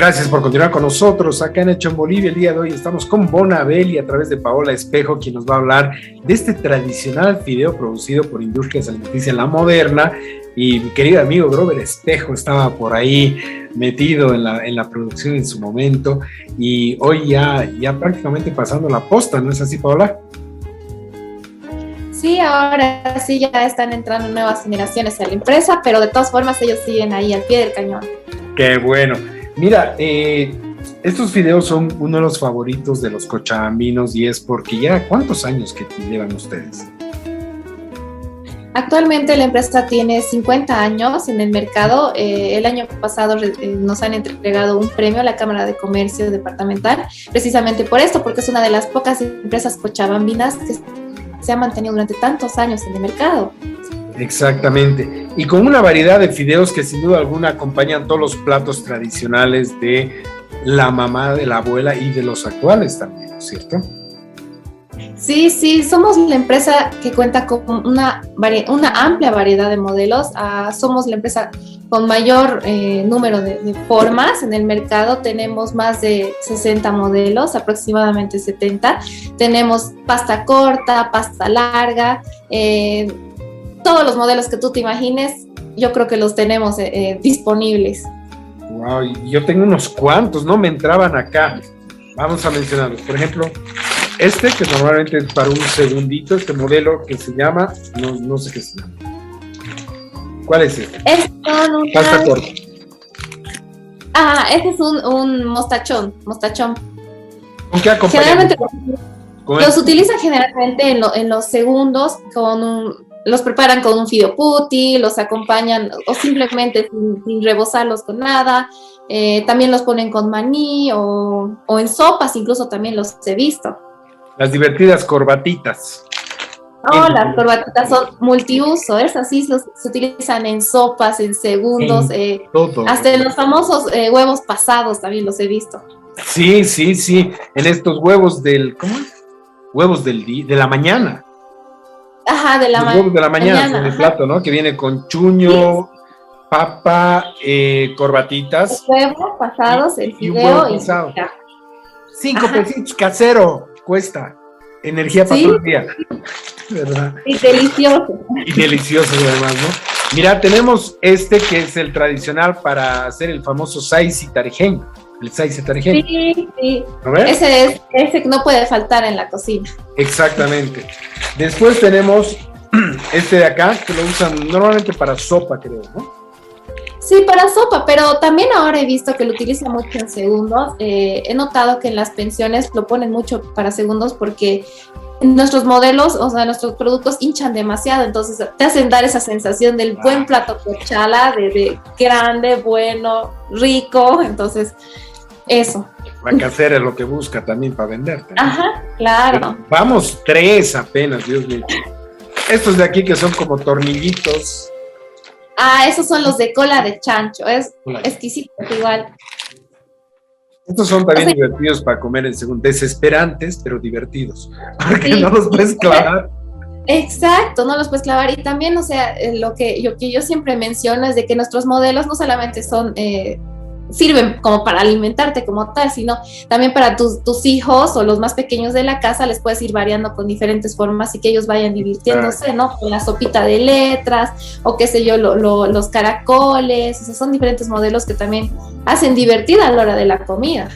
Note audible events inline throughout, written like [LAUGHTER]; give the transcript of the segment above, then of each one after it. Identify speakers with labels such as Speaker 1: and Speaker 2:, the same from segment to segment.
Speaker 1: Gracias por continuar con nosotros acá en Hecho en Bolivia. El día de hoy estamos con Bonabel y a través de Paola Espejo, quien nos va a hablar de este tradicional fideo producido por Industrias Alimenticias La Moderna. Y mi querido amigo Grover Espejo estaba por ahí metido en la, en la producción en su momento y hoy ya, ya prácticamente pasando la posta, ¿no es así, Paola?
Speaker 2: Sí, ahora sí ya están entrando nuevas generaciones a la empresa, pero de todas formas ellos siguen ahí al pie del cañón.
Speaker 1: Qué bueno. Mira, eh, estos videos son uno de los favoritos de los cochabambinos y es porque ya cuántos años que llevan ustedes.
Speaker 2: Actualmente la empresa tiene 50 años en el mercado. Eh, el año pasado eh, nos han entregado un premio a la Cámara de Comercio Departamental, precisamente por esto, porque es una de las pocas empresas cochabambinas que se ha mantenido durante tantos años en el mercado.
Speaker 1: Exactamente. Y con una variedad de fideos que sin duda alguna acompañan todos los platos tradicionales de la mamá, de la abuela y de los actuales también, ¿cierto?
Speaker 2: Sí, sí, somos la empresa que cuenta con una, amplia variedad de modelos. Ah, somos la empresa con mayor eh, número de, formas en el mercado. Tenemos más de 60 modelos, aproximadamente 70. Tenemos pasta corta, pasta larga. Eh, todos los modelos que tú te imagines, yo creo que los tenemos eh, eh, disponibles.
Speaker 1: Wow, yo tengo unos cuantos, no me entraban acá. Vamos a mencionarlos. Por ejemplo, este que normalmente es para un segundito, este modelo que se llama, no, sé qué se llama. ¿Cuál es este?
Speaker 2: Es Pasta corta. Ah, este es un, mostachón, mostachón.
Speaker 1: ¿Con qué
Speaker 2: Generalmente los utilizan generalmente en, en los segundos con un, los preparan con un fideo putti, los acompañan o simplemente sin, rebozarlos con nada. Eh, también los ponen con maní o, en sopas, incluso también los he visto.
Speaker 1: Las divertidas corbatitas.
Speaker 2: No, las corbatitas son multiuso, es así, se utilizan en sopas, en segundos, eh, hasta en los famosos eh, huevos pasados también los he visto.
Speaker 1: Sí, sí, sí, en estos huevos del, ¿cómo? Huevos del de la mañana.
Speaker 2: Ajá, de la,
Speaker 1: de la mañana, en el plato, ¿no? Que viene con chuño, papa, eh, corbatitas.
Speaker 2: Huevos pasados, el fideo y,
Speaker 1: Cinco pesitos casero cuesta. Energía para todo el día. [LAUGHS]
Speaker 2: ¿Verdad? Y delicioso.
Speaker 1: Y delicioso además, ¿no? Mira, tenemos este que es el tradicional para hacer el famoso sais y el Saize
Speaker 2: Sí, sí. Ese es, ese no puede faltar en la cocina.
Speaker 1: Exactamente. Después tenemos [CLEARS THROAT] este de acá, que lo usan normalmente para sopa, creo, ¿no?
Speaker 2: Sí, para sopa, pero también ahora he visto que lo utilizan mucho en segundos. Eh, he notado que en las pensiones lo ponen mucho para segundos porque nuestros modelos, o sea, nuestros productos hinchan demasiado, entonces te hacen dar esa sensación del buen plato cochala, de, de grande, bueno, rico, entonces eso.
Speaker 1: La casera es lo que busca también para venderte.
Speaker 2: Ajá, claro.
Speaker 1: vamos, tres apenas, Dios mío. Estos de aquí que son como tornillitos.
Speaker 2: Ah, esos son los de cola de chancho. Es exquisito, igual.
Speaker 1: Estos son también divertidos para comer en segundo. Desesperantes, pero divertidos. [LAUGHS] Porque no los puedes clavar.
Speaker 2: Exacto, no los puedes clavar. Y también, o sea, eh, lo que yo, que yo siempre menciono es de que nuestros modelos no solamente son eh, sirven como para alimentarte como tal, sino también para tus, tus, hijos o los más pequeños de la casa les puedes ir variando con diferentes formas y que ellos vayan divirtiéndose, ¿no? Con la sopita de letras o qué sé yo, los caracoles, o son diferentes modelos que también hacen divertida a la hora de la comida.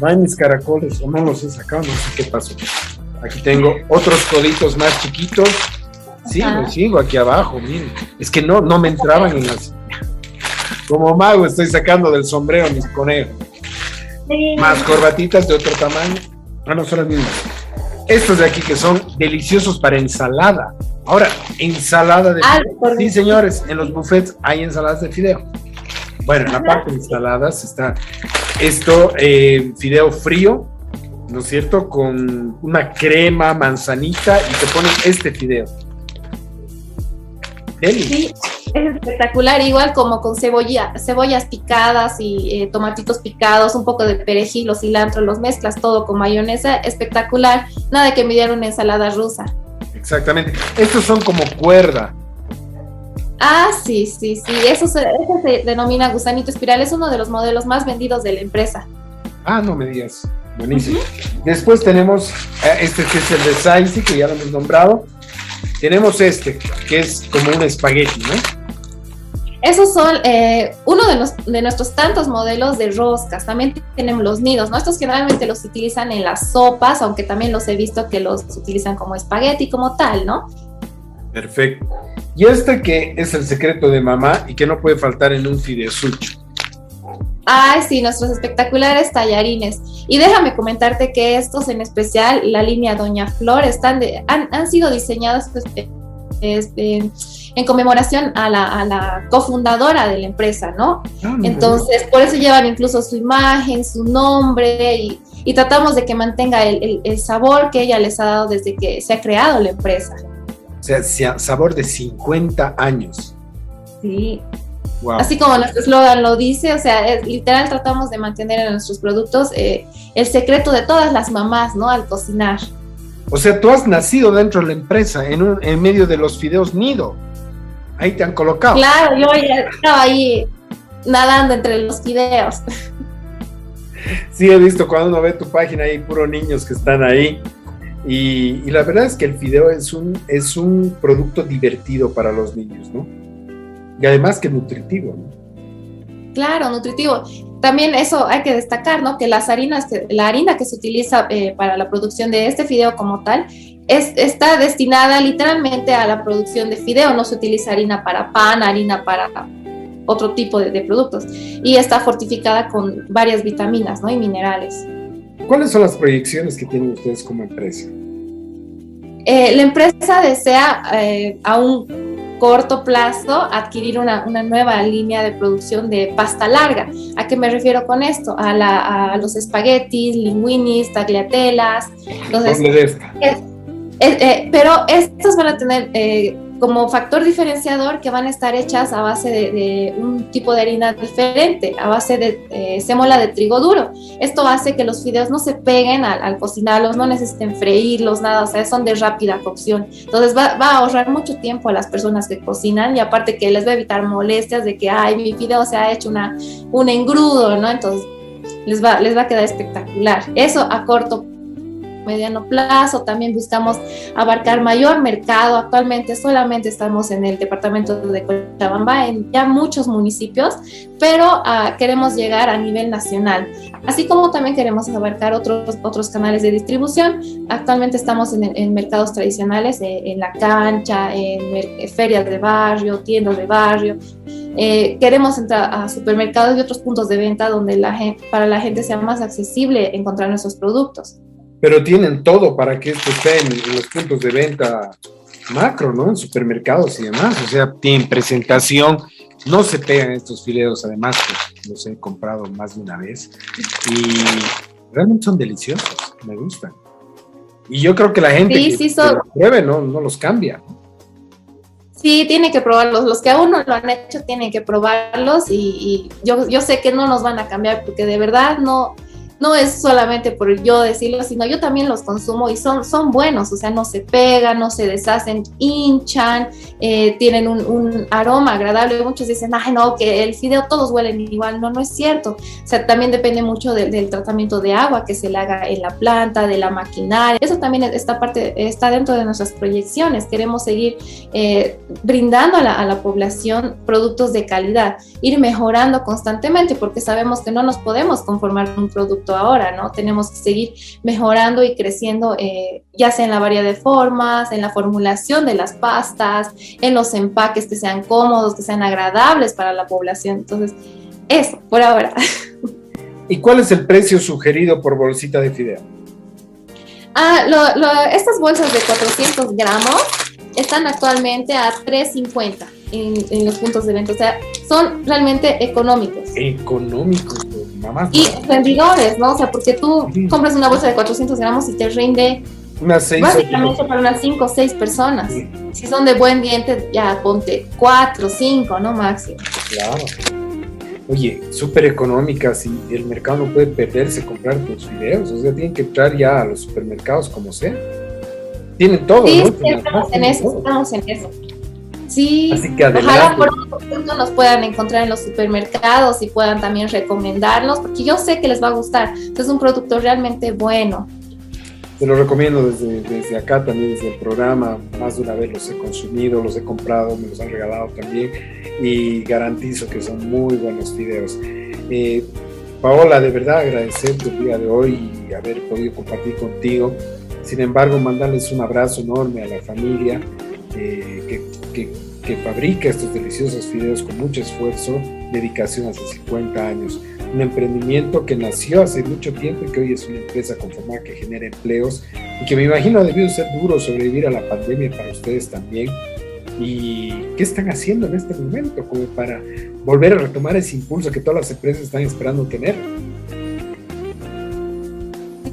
Speaker 1: No mis caracoles o no los he sacado, no sé qué pasó. Aquí tengo otros coditos más chiquitos. Sí, los sigo aquí abajo, miren. Es que no, no me entraban en las como mago estoy sacando del sombrero mis conejos. Más corbatitas de otro tamaño. Ah, no, son las mismas. Estos de aquí que son deliciosos para ensalada. Ahora, ensalada de fideo. Sí, señores, en los buffets hay ensaladas de fideo. Bueno, en la parte de ensaladas está esto, eh, fideo frío, ¿no es cierto? Con una crema, manzanita y te ponen este fideo.
Speaker 2: Sí, es espectacular, igual como con cebolla, cebollas picadas y eh, tomatitos picados, un poco de perejil o cilantro, los mezclas todo con mayonesa, espectacular, nada que envidiar una ensalada rusa.
Speaker 1: Exactamente, estos son como cuerda.
Speaker 2: Ah, sí, sí, sí. Eso se, eso se denomina gusanito espiral. Es uno de los modelos más vendidos de la empresa.
Speaker 1: Ah, no me digas. Buenísimo. Después tenemos eh, este que es el de Saisi, que ya lo hemos nombrado. Tenemos este, que es como un espagueti, ¿no?
Speaker 2: Esos son eh, uno de, los, de, nuestros tantos modelos de roscas. También tenemos los nidos, ¿no? Estos generalmente los utilizan en las sopas, aunque también los he visto que los utilizan como espagueti, como tal, ¿no?
Speaker 1: Perfecto. Y este que es el secreto de mamá y que no puede faltar en un fideusucho.
Speaker 2: Ay, sí, nuestros espectaculares tallarines. Y déjame comentarte que estos en especial, la línea Doña Flor, están de, han, han, sido diseñados pues, este, en conmemoración a la, a la, cofundadora de la empresa, ¿no? Ah, Entonces, por eso llevan incluso su imagen, su nombre y, y tratamos de que mantenga el, el, el, sabor que ella les ha dado desde que se ha creado la empresa.
Speaker 1: O sea, sabor de 50 años.
Speaker 2: Sí. Wow. Así como nuestro eslogan lo dice, o sea, es, literal tratamos de mantener en nuestros productos eh, el secreto de todas las mamás, ¿no? Al cocinar.
Speaker 1: O sea, tú has nacido dentro de la empresa, en, un, en medio de los fideos nido. Ahí te han colocado.
Speaker 2: Claro, yo ya estaba ahí nadando entre los fideos.
Speaker 1: Sí, he visto cuando uno ve tu página, hay puro niños que están ahí. Y, y, la verdad es que el fideo es un, es un producto divertido para los niños, ¿no? Y además que nutritivo, ¿no?
Speaker 2: Claro, nutritivo. También eso hay que destacar, ¿no? Que las harinas, la harina que se utiliza eh, para la producción de este fideo como tal, es, está destinada literalmente a la producción de fideo, no se utiliza harina para pan, harina para otro tipo de, de productos. Y está fortificada con varias vitaminas, ¿no? Y minerales.
Speaker 1: ¿Cuáles son las proyecciones que tienen ustedes como empresa?
Speaker 2: Eh, la empresa desea eh, a un corto plazo adquirir una, una, nueva línea de producción de pasta larga. ¿A qué me refiero con esto? A, la, a los espaguetis, linguinis, tagliatelas. Entonces, es, es, eh, pero estos van a tener eh, como factor diferenciador que van a estar hechas a base de, un tipo de harina diferente, a base de eh, sémola de trigo duro. Esto hace que los fideos no se peguen al, cocinarlos, no necesiten freírlos, nada, o sea, son de rápida cocción. Entonces va, va, a ahorrar mucho tiempo a las personas que cocinan y aparte que les va a evitar molestias de que, ay, mi fideo se ha hecho una, un engrudo, ¿no? Entonces les va, les va a quedar espectacular. Eso a corto mediano plazo, también buscamos abarcar mayor mercado. Actualmente solamente estamos en el departamento de Cochabamba, en ya muchos municipios, pero uh, queremos llegar a nivel nacional, así como también queremos abarcar otros, otros canales de distribución. Actualmente estamos en, en mercados tradicionales, eh, en la cancha, en, en ferias de barrio, tiendas de barrio. Eh, queremos entrar a supermercados y otros puntos de venta donde la gente, para la gente sea más accesible encontrar nuestros productos
Speaker 1: pero tienen todo para que esto esté en, en, los puntos de venta macro, ¿no? En supermercados y demás. O sea, tienen presentación, no se pegan estos fileos, además, que los he comprado más de una vez. Y realmente son deliciosos, me gustan. Y yo creo que la gente
Speaker 2: sí,
Speaker 1: que,
Speaker 2: sí, son...
Speaker 1: que los pruebe no, no los cambia. ¿no?
Speaker 2: Sí, tiene que probarlos. Los que aún no lo han hecho tienen que probarlos y, y yo, yo sé que no nos van a cambiar porque de verdad no, no es solamente por yo decirlo, sino yo también los consumo y son, son buenos, o sea, no se pegan, no se deshacen, hinchan, eh, tienen un, aroma agradable. Muchos dicen, ay, no, que el fideo todos huelen igual. No, no es cierto. O sea, también depende mucho del, del tratamiento de agua que se le haga en la planta, de la maquinaria. Eso también está, parte, está dentro de nuestras proyecciones. Queremos seguir eh, brindando a la, a la población productos de calidad, ir mejorando constantemente porque sabemos que no nos podemos conformar con un producto ahora, ¿no? Tenemos que seguir mejorando y creciendo, eh, ya sea en la variedad de formas, en la formulación de las pastas, en los empaques que sean cómodos, que sean agradables para la población. Entonces, eso, por ahora. [LAUGHS]
Speaker 1: ¿Y cuál es el precio sugerido por bolsita de fideo?
Speaker 2: Ah, lo, lo, estas bolsas de 400 gramos están actualmente a 3.50 en, en, los puntos de venta. O sea, son realmente económicos.
Speaker 1: Económicos,
Speaker 2: Y rendidores, ¿no? O sea, porque tú sí. compras una bolsa de 400 gramos y te rinde
Speaker 1: unas seis
Speaker 2: básicamente para unas 5 o 6 personas. Sí. Si son de buen diente, ya ponte 4, 5, ¿no? Máximo.
Speaker 1: Claro. Oye, súper económicas y el mercado no puede perderse comprar tus videos. O sea, tienen que entrar ya a los supermercados como sea. Tienen todo,
Speaker 2: sí,
Speaker 1: ¿no?
Speaker 2: Sí, estamos en eso, estamos en eso. Sí, Así que ojalá pronto nos puedan encontrar en los supermercados y puedan también recomendarnos, porque yo sé que les va a gustar. Es un producto realmente bueno.
Speaker 1: Te lo recomiendo desde, desde acá, también desde el programa. Más de una vez los he consumido, los he comprado, me los han regalado también y garantizo que son muy buenos videos. Eh, Paola, de verdad agradecerte el día de hoy y haber podido compartir contigo. Sin embargo, mandarles un abrazo enorme a la familia eh, que, que, fabrica estos deliciosos fideos con mucho esfuerzo, dedicación hace 50 años. Un emprendimiento que nació hace mucho tiempo y que hoy es una empresa conformada que genera empleos y que me imagino ha debido ser duro sobrevivir a la pandemia para ustedes también. ¿Y qué están haciendo en este momento como para volver a retomar ese impulso que todas las empresas están esperando tener?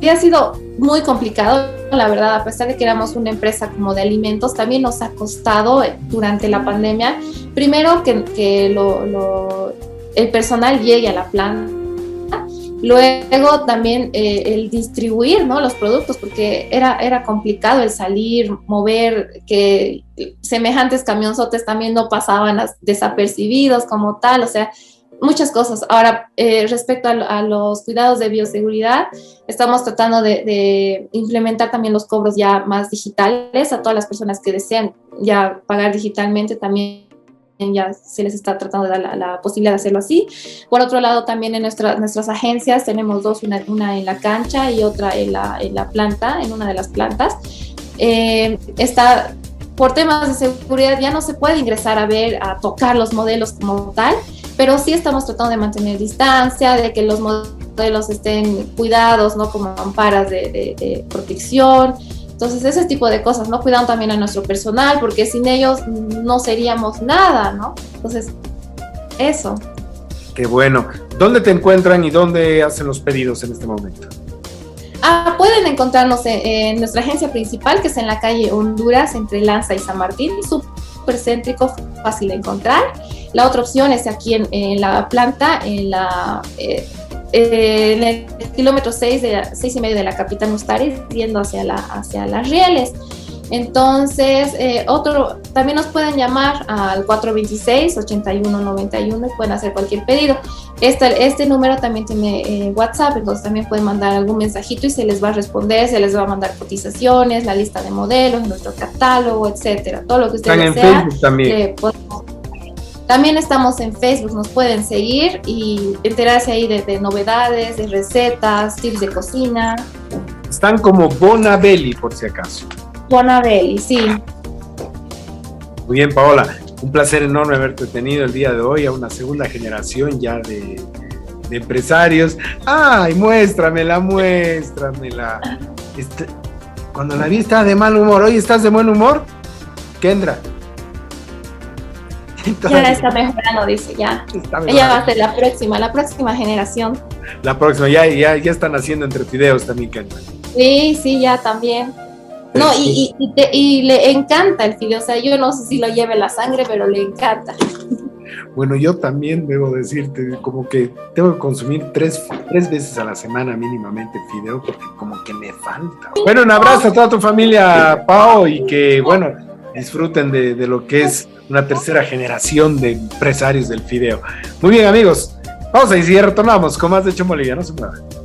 Speaker 2: Y ha sido muy complicado, la verdad, a pesar de que éramos una empresa como de alimentos, también nos ha costado durante la pandemia, primero que, que lo, el personal llegue a la planta, luego también eh, el distribuir ¿no? los productos, porque era, era complicado el salir, mover, que semejantes camionzotes también no pasaban desapercibidos como tal, o sea, muchas cosas. Ahora, eh, respecto a, los cuidados de bioseguridad, estamos tratando de, implementar también los cobros ya más digitales a todas las personas que desean ya pagar digitalmente también ya se les está tratando de dar la, posibilidad de hacerlo así. Por otro lado, también en nuestras agencias tenemos dos, una, en la cancha y otra en la, en la planta, en una de las plantas. Eh, está, por temas de seguridad ya no se puede ingresar a ver, a tocar los modelos como tal, pero sí estamos tratando de mantener distancia, de que los modelos estén cuidados, ¿no? Como amparas de, protección. Entonces, ese tipo de cosas, ¿no? Cuidando también a nuestro personal, porque sin ellos no seríamos nada, ¿no? Entonces, eso.
Speaker 1: Qué bueno. ¿Dónde te encuentran y dónde hacen los pedidos en este momento?
Speaker 2: Ah, pueden encontrarnos en, nuestra agencia principal, que es en la calle Honduras, entre Lanza y San Martín, súper céntrico, fácil de encontrar. La otra opción es aquí en, la planta, en la... Eh, en el kilómetro 6, de, 6 y medio de la capital Mustari, yendo hacia, la, hacia las rieles. Entonces, eh, otro, también nos pueden llamar al 426-8191 y pueden hacer cualquier pedido. Este, este número también tiene eh, WhatsApp, entonces también pueden mandar algún mensajito y se les va a responder, se les va a mandar cotizaciones, la lista de modelos, nuestro catálogo, etcétera. Todo lo que ustedes desean. también. También estamos en Facebook, nos pueden seguir y enterarse ahí de, novedades, de recetas, tips de cocina.
Speaker 1: Están como Bonabelli, por si acaso.
Speaker 2: Bonabelli, sí.
Speaker 1: Muy bien, Paola. Un placer enorme haberte tenido el día de hoy a una segunda generación ya de, empresarios. ¡Ay, muéstramela, muéstramela! Este, cuando la vi estaba de mal humor. ¿Hoy estás de buen humor? Kendra
Speaker 2: ya está mejorando, dice, ya. Ella va a ser la próxima, la próxima generación.
Speaker 1: La próxima, ya, ya, ya están haciendo entre videos también, Kendra.
Speaker 2: Sí, sí, ya también. No, y, y, y, le encanta el fideo, o sea, yo no sé si lo lleve la sangre, pero le encanta.
Speaker 1: Bueno, yo también debo decirte, como que tengo que consumir tres, tres veces a la semana mínimamente fideo, porque como que me falta. Bueno, un abrazo a toda tu familia, Pau, y que, bueno, disfruten de, de lo que es una tercera generación de empresarios del fideo. Muy bien, amigos. Vamos a ir y retornamos con más de Hecho Bolivia. No se muevan.